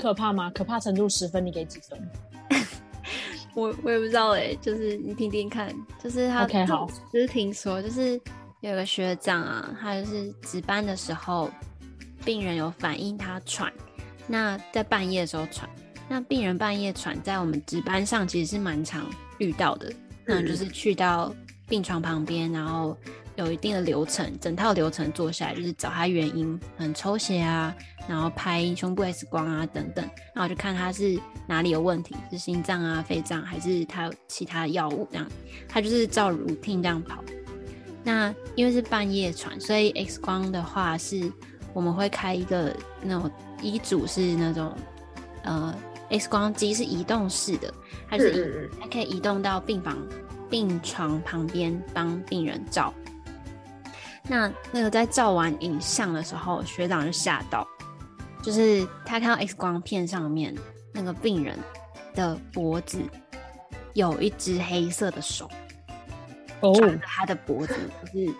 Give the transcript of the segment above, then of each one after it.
可怕吗？可怕程度十分，你给几分？我我也不知道哎，就是你听听看，就是他 OK 好，就是听说，就是有个学长啊，他就是值班的时候，病人有反映他喘，那在半夜的时候喘，那病人半夜喘，在我们值班上其实是蛮常遇到的，那就是去到病床旁边，然后。有一定的流程，整套流程做下来就是找他原因，很抽血啊，然后拍胸部 X 光啊等等，然后就看他是哪里有问题，是心脏啊、肺脏还是他有其他药物这样，他就是照 routine 这样跑。那因为是半夜传，所以 X 光的话是我们会开一个那种医嘱是那种呃 X 光机是移动式的，它是它可以移动到病房病床旁边帮病人照。那那个在照完影像的时候，学长就吓到，就是他看到 X 光片上面那个病人的脖子有一只黑色的手，抓着他的脖子，就是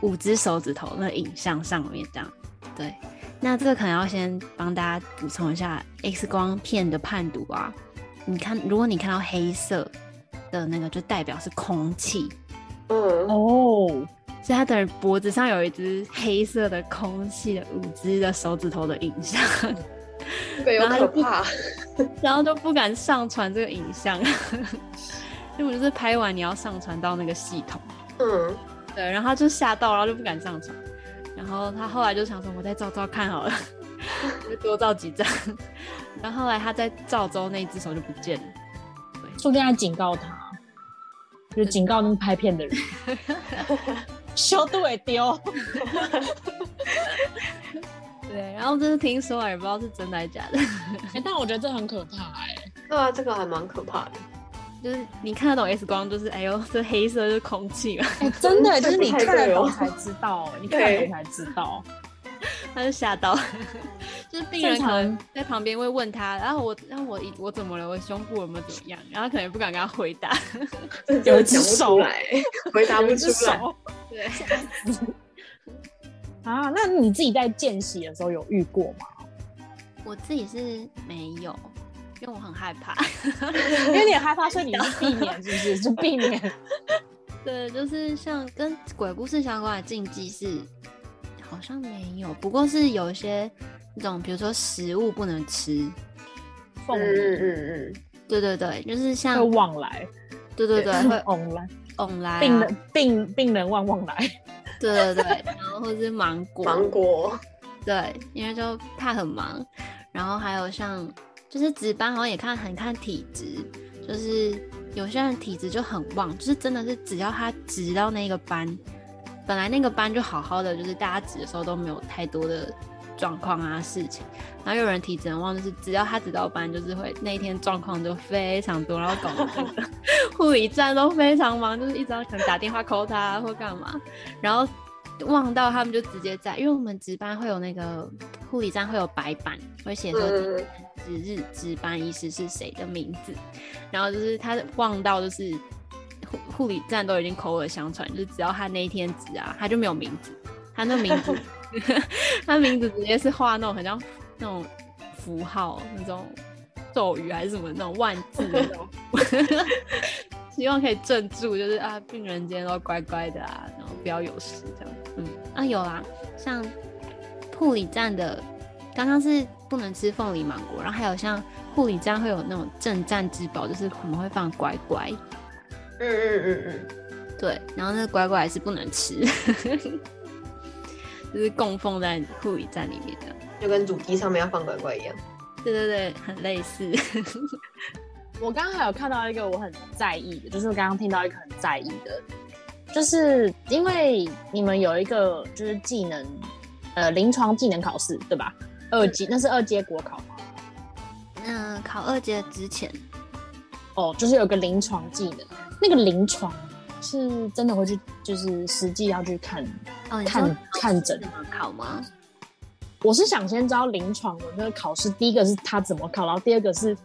五只手指头那影像上面这样。对，那这个可能要先帮大家补充一下 X 光片的判读啊。你看，如果你看到黑色的那个，就代表是空气。嗯哦。所以他等于脖子上有一只黑色的空气的五只的手指头的影像，然后可怕，然后就不敢上传这个影像，因为就是拍完你要上传到那个系统，嗯，对，然后他就吓到，然后就不敢上传，然后他后来就想说，我再照照看好了，就多照几张，然后后来他在照之后，那一只手就不见了，对，说不定在警告他，就警告那个拍片的人。修都会丢，对，然后就是听说，也不知道是真的还是假的。哎，但我觉得这很可怕，哎。对啊，这个还蛮可怕的。就是你看得懂 X 光，就是哎呦，这黑色是空气嘛？真的，就是你看得懂才知道，你看得懂才知道。他就吓到，就是病人可能在旁边会问他，然后我，然后我，我怎么了？我胸部有没有怎么样？然后可能不敢跟他回答 有一只手来，回答不出来。对，啊，那你自己在见习的时候有遇过吗？我自己是没有，因为我很害怕，因为你害怕，所以你是避免，是不是？就避免。对，就是像跟鬼故事相关的禁忌是。好像没有，不过是有一些那种，比如说食物不能吃，凤梨，嗯嗯嗯，对对对，就是像往来，对对对，会 往来，往来，病人病病人旺旺来，对对对，然后或是芒果，芒果，对，因为就怕很忙，然后还有像就是值班，好像也看很看体质，就是有些人体质就很旺，就是真的是只要他值到那个班。本来那个班就好好的，就是大家值的时候都没有太多的状况啊事情，然后有人体质很旺，就是只要他值到班，就是会那一天状况就非常多，然后搞得护理站都非常忙，就是一直要可能打电话 call 他或干嘛，然后忘到他们就直接在，因为我们值班会有那个护理站会有白板，会写说值日值班医师是谁的名字，然后就是他忘到就是。护理站都已经口耳相传，就是只要他那一天值啊，他就没有名字，他那名字，他名字直接是画那种很像那种符号，那种咒语还是什么那种万字那种，希望可以镇住，就是啊，病人今天都乖乖的啊，然后不要有事这样。嗯，啊有啊，像护理站的，刚刚是不能吃凤梨芒果，然后还有像护理站会有那种镇站之宝，就是我们会放乖乖。嗯嗯嗯嗯，对，然后那个乖乖还是不能吃，就是供奉在护理站里面的，就跟主机上面要放乖乖一样。对对对，很类似。我刚刚还有看到一个我很在意的，就是我刚刚听到一个很在意的，就是因为你们有一个就是技能，呃，临床技能考试对吧？二级那是二阶国考吗？嗯，考二阶之前，哦，就是有个临床技能。那个临床是真的会去，就是实际要去看看看诊考吗？我是想先知道临床的那个考试，第一个是他怎么考，然后第二个是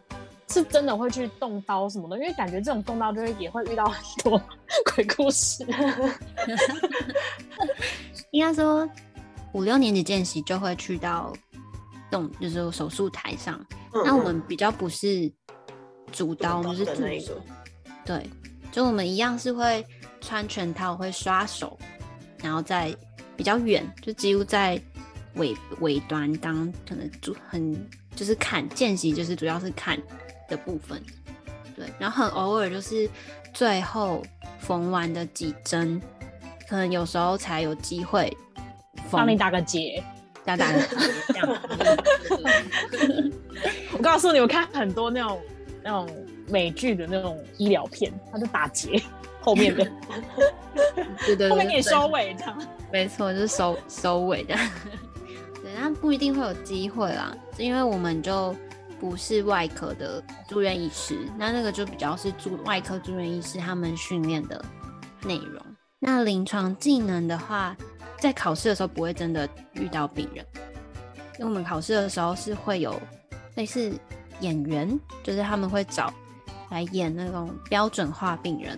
是真的会去动刀什么的，因为感觉这种动刀就会也会遇到很多 鬼故事。应该说五六年级见习就会去到动就是手术台上，嗯那我们比较不是主刀，我们是助手的那个，对，就我们一样是会穿全套，会刷手，然后在比较远，就几乎在尾尾端当可能主很就是看见习，就是主要是看的部分，对，然后很偶尔就是最后缝完的几针，可能有时候才有机会缝帮你打个结。打打个结这样，我告诉你，我看很多那种那种美剧的那种医疗片，他就打结后面的，对对对，后面给你收尾这样。没错，就是收收尾的。对，但不一定会有机会啦，因为我们就不是外科的住院医师，那那个就比较是住外科住院医师他们训练的内容。那临床技能的话，在考试的时候不会真的遇到病人，因为我们考试的时候是会有类似演员，就是他们会找来演那种标准化病人。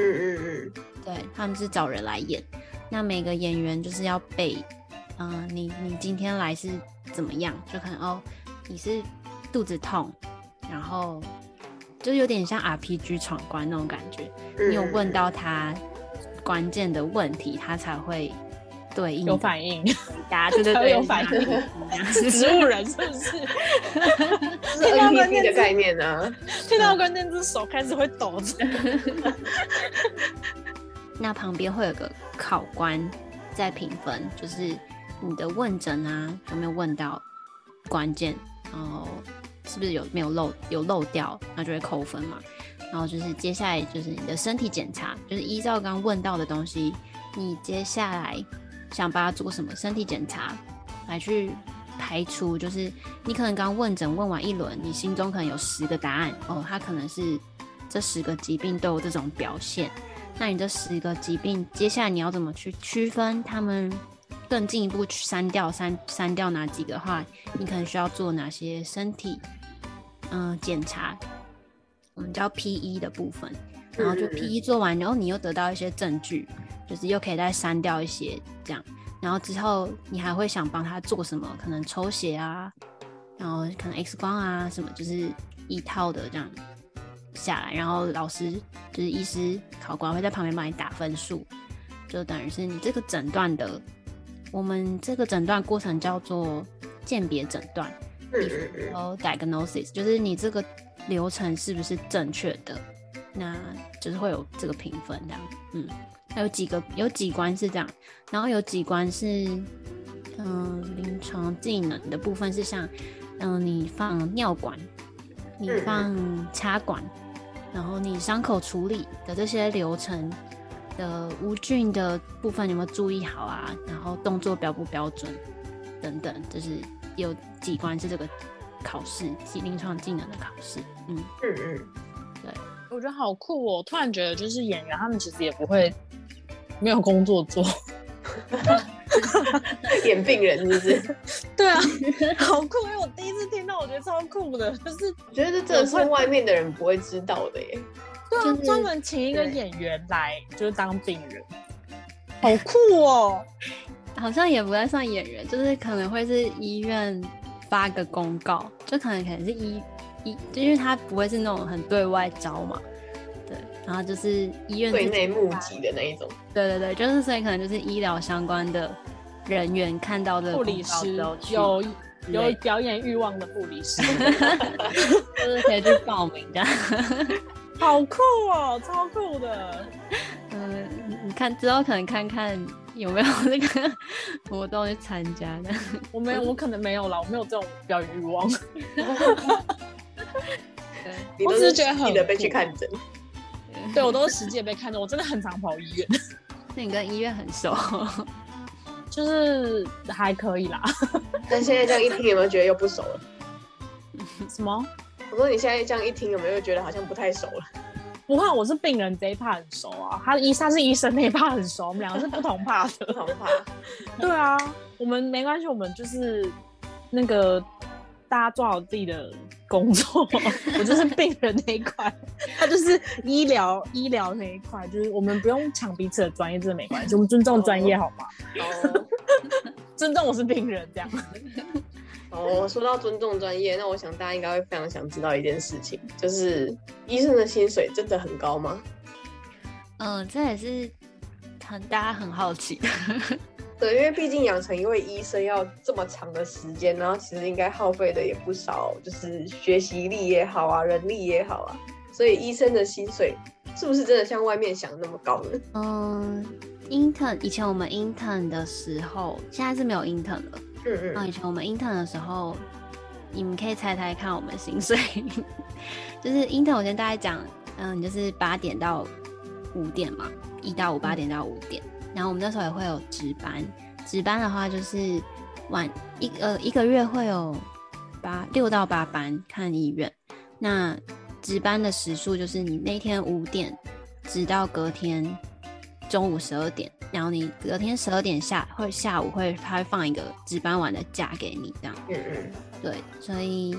嗯嗯嗯，对，他们是找人来演。那每个演员就是要背，嗯、你你今天来是怎么样？就可能哦，你是肚子痛，然后就有点像 RPG 闯关那种感觉。嗯你有问到他关键的问题，他才会对应有反应，回答，对对对，有反应是 植物人是不是？听到关键字的概念啊，听到关键字手开始会抖着。那旁边会有个考官在评分，就是你的问诊啊有没有问到关键，然后是不是有没有漏有漏掉，那就会扣分嘛。然后就是接下来就是你的身体检查，就是依照刚刚问到的东西，你接下来想把它做什么身体检查，来去排除，就是你可能刚问诊问完一轮，你心中可能有十个答案哦，它可能是这十个疾病都有这种表现。那你这十个疾病，接下来你要怎么去区分他们？更进一步去删掉删删掉哪几个话，你可能需要做哪些身体嗯检查，我们叫 P 一的部分，然后就嗯 P 一做完，然后你又得到一些证据，就是又可以再删掉一些这样，然后之后你还会想帮他做什么？可能抽血啊，然后可能 X 光啊什么，就是一套的这样下来，然后老师就是医师考官会在旁边帮你打分数，就等于是你这个诊断的，我们这个诊断过程叫做鉴别诊断。然后 diagnosis，就是你这个流程是不是正确的，那就是会有这个评分这样。嗯，还有几个有几关是这样，然后有几关是嗯临床技能的部分是像嗯你放尿管，你嗯放插管，然后你伤口处理的这些流程。的无菌的部分有没有注意好啊？然后动作标不标准等等，就是有几关是这个考试，及临床技能的考试。嗯，嗯嗯，我觉得好酷哦！突然觉得，就是演员他们其实也不会没有工作做。演病人是不是？对啊，好酷！因为我第一次听到，我觉得超酷的，就是我觉得这真的是外面的人不会知道的耶。对啊就，是专门请一个演员来就是当病人，好酷哦！好像也不太算演员，就是可能会是医院发个公告，就可能可能是医医，就因为他不会是那种很对外招嘛。对，然后就是医院对内募集的那一种，对对对，就是所以可能就是医疗相关的人员看到这个护理师有有表演欲望的护理师，就是可以去报名这样。好酷哦，超酷的！嗯，你你看之后可能看看有没有那个活动去参加的。我没有，我可能没有啦，我没有这种表演欲望。你都是只是觉得很被去看诊。对我都是实际被看着，我真的很常跑医院，那你跟医院很熟，就是还可以啦。但现在这样一听，有没有觉得又不熟了？什么？我说你现在这样一听，有没有觉得好像不太熟了？不怕，我是病人这一趴很熟啊，他医他是医生那一趴很熟，我们两个是不同怕的。不同怕，对啊，我们没关系，我们就是那个大家做好自己的工作，我就是病人那一块，他就是医疗医疗那一块，就是我们不用抢彼此的专业，真的没关系，我们尊重专业好吗？哦，尊重我是病人这样。哦，说到尊重专业，那我想大家应该会非常想知道一件事情，就是医生的薪水真的很高吗？嗯，这也是很大家很好奇的。对，因为毕竟养成一位医生要这么长的时间，然后其实应该耗费的也不少，就是学习力也好啊，人力也好啊，所以医生的薪水是不是真的像外面想的那么高呢？嗯，intern 以前我们 intern 的时候，现在是没有 intern 了。嗯嗯。那以前我们 intern 的时候，你们可以猜猜看我们薪水，就是 intern 我先大概讲，嗯，就是八点到五点嘛，一到五八点到五点。然后我们那时候也会有值班，值班的话就是晚一呃一个月会有八六到八班看医院。那值班的时数就是你那天五点直到隔天中午十二点，然后你隔天十二点下或者下午会他会放一个值班完的假给你这样。嗯嗯。对，所以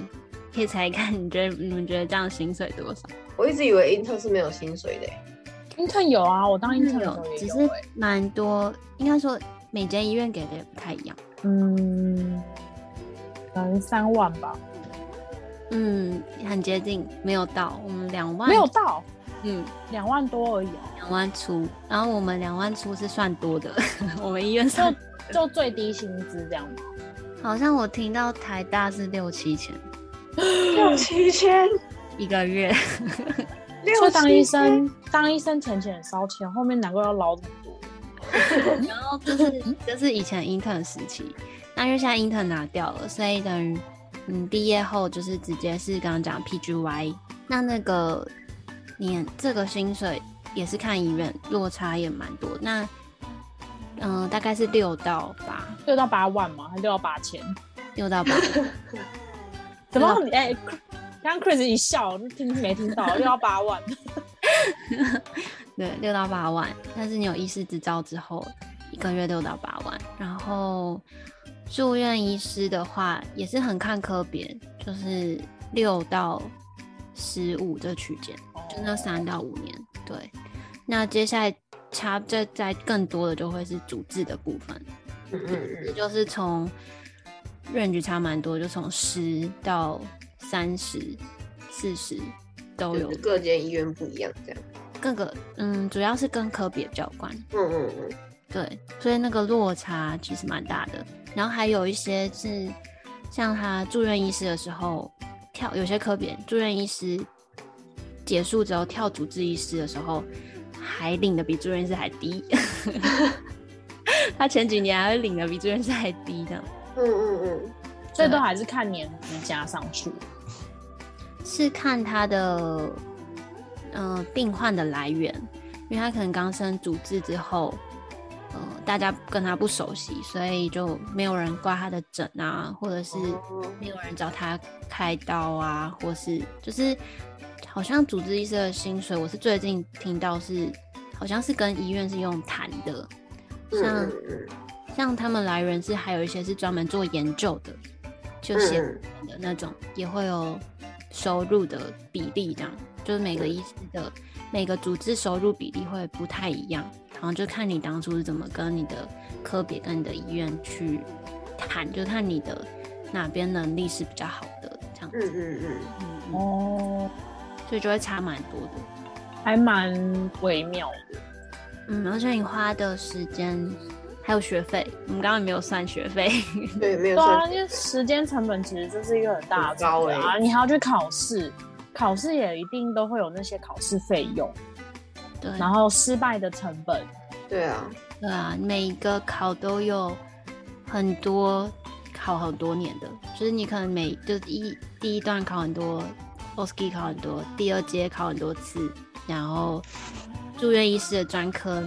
可以猜一看，你觉得你们觉得这样薪水多少？我一直以为 intern 是没有薪水的。Intern 有啊，我当 intern 有，只是蛮多，应该说每间医院给的也不太一样。嗯，可能三万吧。嗯，很接近，没有到，我们两万没有到，嗯，两万多而已，两万出。然后我们两万出是算多的，我们医院算就最低薪资这样吗？好像我听到台大是六七千，六七千一个月。所以当医生，当医生钱钱很烧钱，后面难怪要捞这么多。然后就是就是以前 intern 时期，那因为现在 intern 拿掉了，所以等于嗯毕业后就是直接是刚刚讲 PGY。那那个你这个薪水也是看医院，落差也蛮多。那嗯大概是六到八，六到八万嘛？还六到八千？六到八。怎么你哎？刚刚 Chris 一笑，听没听到？六到八万，对，六到八万。但是你有医师执照之后，一个月六到八万。然后住院医师的话，也是很看科别，就是六到十五这区间，就那三到五年。对，那接下来差再再更多的就会是主治的部分，嗯嗯嗯，就是从院局差蛮多，就从十到。三十、四十都有，各间医院不一样，这样。各个嗯，主要是跟科别比较关。嗯嗯嗯，对，所以那个落差其实蛮大的。然后还有一些是像他住院医师的时候跳，有些科别住院医师结束之后跳主治医师的时候，还领的比住院医师还低。他前几年还会领的比住院医师还低的。嗯嗯嗯，所以都还是看年资加上去。是看他的，嗯，病患的来源，因为他可能刚生主治之后，呃，大家跟他不熟悉，所以就没有人挂他的诊啊，或者是没有人找他开刀啊，或是就是好像主治医生的薪水，我是最近听到是好像是跟医院是用谈的，像像他们来源是还有一些是专门做研究的，就写的那种也会有。收入的比例这样，就是每个医师的每个组织收入比例会不太一样，然后就看你当初是怎么跟你的科别跟你的医院去谈，就看你的哪边能力是比较好的这样子。嗯嗯嗯。哦，所以就会差蛮多的，还蛮微妙的。嗯，而且你花的时间。还有学费，我们刚刚没有算学费。对，没有算。因为时间成本其实就是一个很大的高啊，你还要去考试，考试也一定都会有那些考试费用。对。然后失败的成本。对啊。对啊，每一个考都有很多考很多年的，就是你可能每就一第一段考很多 o s k i 考很多，第二阶考很多次，然后住院医师的专科。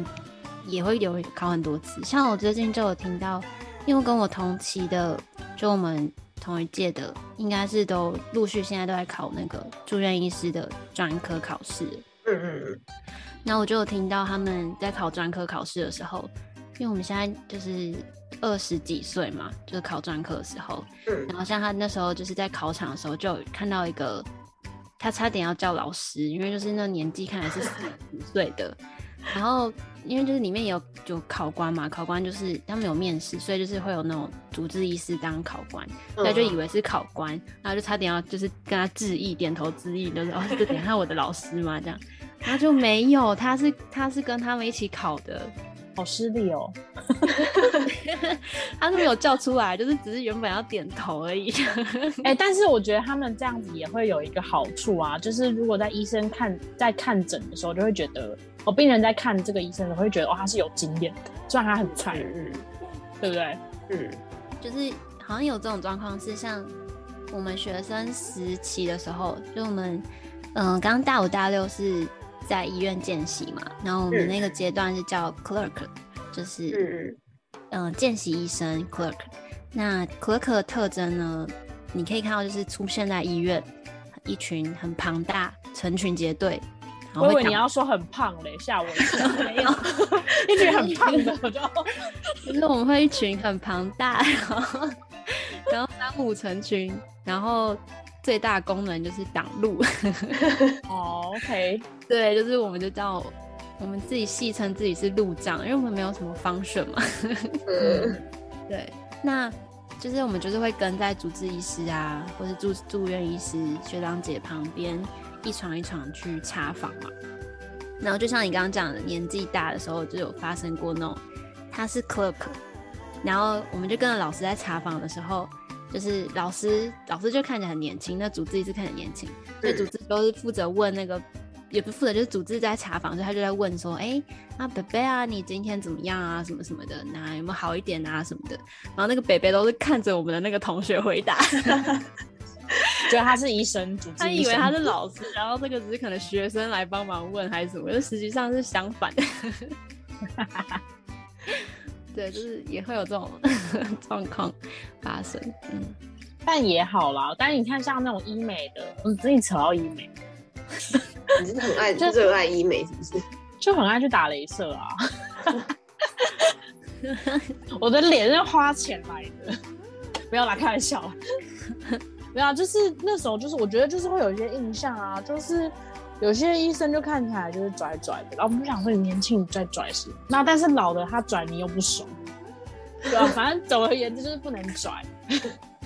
也会有考很多次，像我最近就有听到，因为跟我同期的，就我们同一届的，应该是都陆续现在都在考那个住院医师的专科考试。嗯嗯嗯。那我就有听到他们在考专科考试的时候，因为我们现在就是二十几岁嘛，就是考专科的时候。嗯。然后像他那时候就是在考场的时候，就看到一个，他差点要叫老师，因为就是那年纪看来是四十岁的。然后因为就是里面有有考官嘛，考官就是他们有面试，所以就是会有那种主治医师当考官，所以就以为是考官，然后就差点要就是跟他致意，点头致意，就是哦，这等一下我的老师嘛这样，然后就没有，他是他是跟他们一起考的。好失礼哦，他是没有叫出来，就是只是原本要点头而已。哎，但是我觉得他们这样子也会有一个好处啊，就是如果在医生看在看诊的时候，就会觉得哦，病人在看这个医生的时候会觉得哦，他是有经验的，虽然他很菜，嗯，对不对？嗯，就是好像有这种状况，是像我们学生时期的时候，就我们嗯，刚大五大六是。在医院见习嘛，然后我们那个阶段是叫 clerk，就是嗯见习医生 clerk。那 clerk 的特征呢，你可以看到就是出现在医院，一群很庞大，成群结队。我以为你要说很胖嘞，吓我一跳。没有，一群很胖的，我就就是我们会一群很庞大，然后 然后三五成群，然后。最大功能就是挡路。哦，OK，对，就是我们就叫我们自己戏称自己是路障，因为我们没有什么方顺嘛。嗯，对，那就是我们就是会跟在主治医师啊，或是住住院医师、学长姐旁边一床一床去查房嘛。然后就像你刚刚讲的，年纪大的时候就有发生过那种，他是 clerk，然后我们就跟着老师在查房的时候。就是老师，老师就看起来很年轻，那主治医师看起来年轻，所以主治都是负责问那个，也不负责，就是主治在查房，所以他就在问说，哎，啊北北啊，你今天怎么样啊？什么什么的，那有没有好一点啊？什么的，然后那个北北都是看着我们的那个同学回答，觉得他是医生，主治他以为他是老师，然后这个只是可能学生来帮忙问还是什么，就实际上是相反。对，就是也会有这种 状况发生，嗯，但也好啦。但是你看，像那种医美的，我自己扯到医美，你是很爱就热爱医美，是不是？就很爱去打镭射啊！我的脸是花钱来的，不要来开玩笑。没有，就是那时候，就是我觉得就是会有一些印象啊，就是。有些医生就看起来就是拽拽的，然后我们就想说你年轻你再拽是，那但是老的他拽你又不爽，对啊，反正总而言之就是不能拽。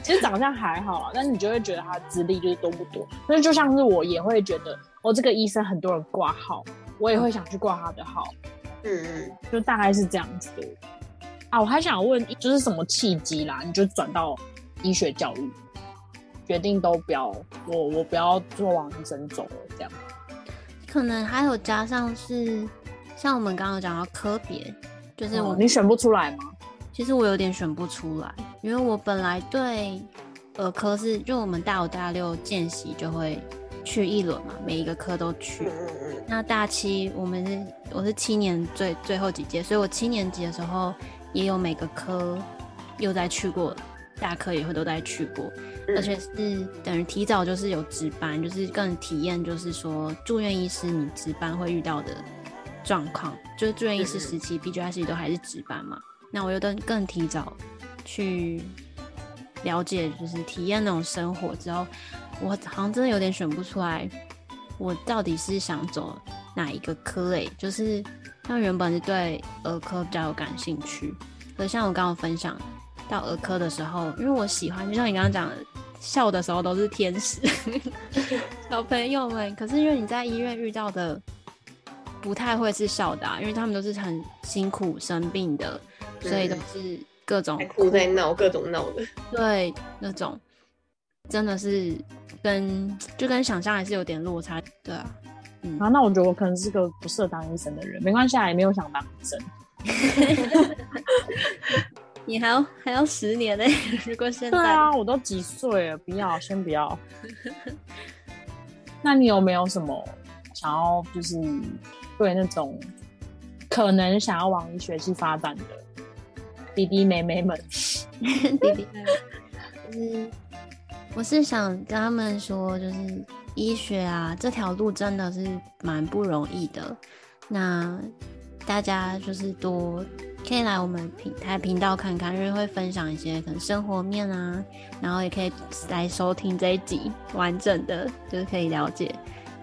其实长相还好啊，但是你就会觉得他资历就是多不多。那就像是我也会觉得，哦，这个医生很多人挂号，我也会想去挂他的号。嗯嗯，就大概是这样子的。啊，我还想问，就是什么契机啦？你就转到医学教育，决定都不要，我我不要做往医生走了这样。可能还有加上是，像我们刚刚讲到科别，就是我你选不出来吗？其实我有点选不出来，因为我本来对儿科是，就我们大五大六见习就会去一轮嘛，每一个科都去。那大七我们是我是七年最最后几届，所以我七年级的时候也有每个科又再去过，大课也会都在去过。而且是等于提早就是有值班，就是更体验，就是说住院医师你值班会遇到的状况，就是住院医师时期 p g i 都还是值班嘛。那我又更更提早去了解，就是体验那种生活之后，我好像真的有点选不出来，我到底是想走哪一个科类？就是像原本是对儿科比较有感兴趣，可像我刚刚分享到儿科的时候，因为我喜欢，就像你刚刚讲的。笑的时候都是天使，小朋友们。可是因为你在医院遇到的不太会是笑的，啊因为他们都是很辛苦生病的，所以都是各种哭在闹，各种闹的。对，那种真的是跟就跟想象还是有点落差。对啊，嗯啊，那我觉得我可能是个不适合当医生的人，没关系，也没有想当医生。你还要还要十年呢？如果现在对啊，我都几岁了，不要，先不要。那你有没有什么想要，就是对那种可能想要往医学系发展的弟弟妹妹们？弟弟妹妹，就是我是想跟他们说，就是医学啊这条路真的是蛮不容易的。那大家就是多。可以来我们平台频道看看，因为会分享一些可能生活面啊，然后也可以来收听这一集完整的，就是可以了解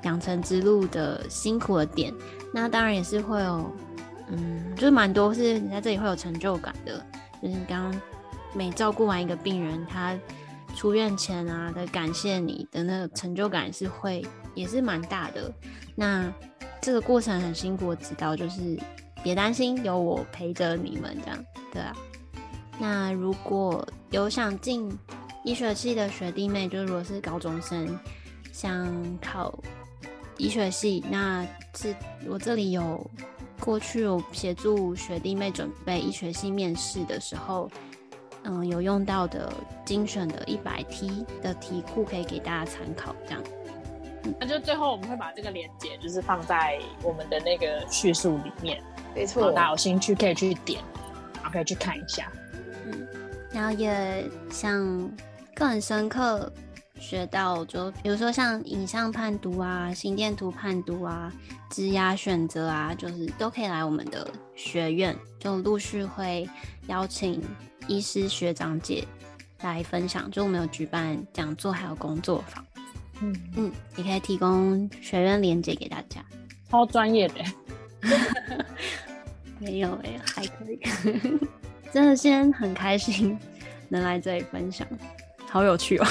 养成之路的辛苦的点。那当然也是会有，嗯，就是蛮多是你在这里会有成就感的，就是你刚刚每照顾完一个病人，他出院前啊的感谢你的那个成就感是会也是蛮大的。那这个过程很辛苦，我知道，就是别担心，有我陪着你们这样，对啊。那如果有想进医学系的学弟妹，就如果是高中生想考医学系，那是我这里有过去有协助学弟妹准备医学系面试的时候，嗯，有用到的精选的一百题的题库可以给大家参考，这样。那就最后我们会把这个链接就是放在我们的那个叙述里面，没错，大家有兴趣可以去点，然后可以去看一下。嗯然后也像更深刻学到，就比如说像影像判读啊、心电图判读啊、职涯选择啊，就是都可以来我们的学院，就陆续会邀请医师学长姐来分享。就我们有举办讲座，还有工作坊，嗯嗯，也可以提供学院链接给大家。超专业的，没有哎，还可以。真的，先很开心能来这里分享，好有趣哦！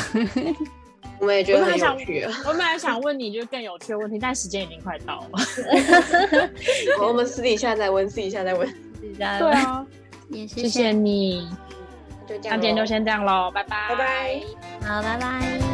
我们也觉得很有趣。我本来想问你就更有趣的问题，但时间已经快到了。我们私底下再问，私底下再问。私底下对啊，也谢谢你。就这样，那今天就先这样喽，拜拜，拜拜，好，拜拜。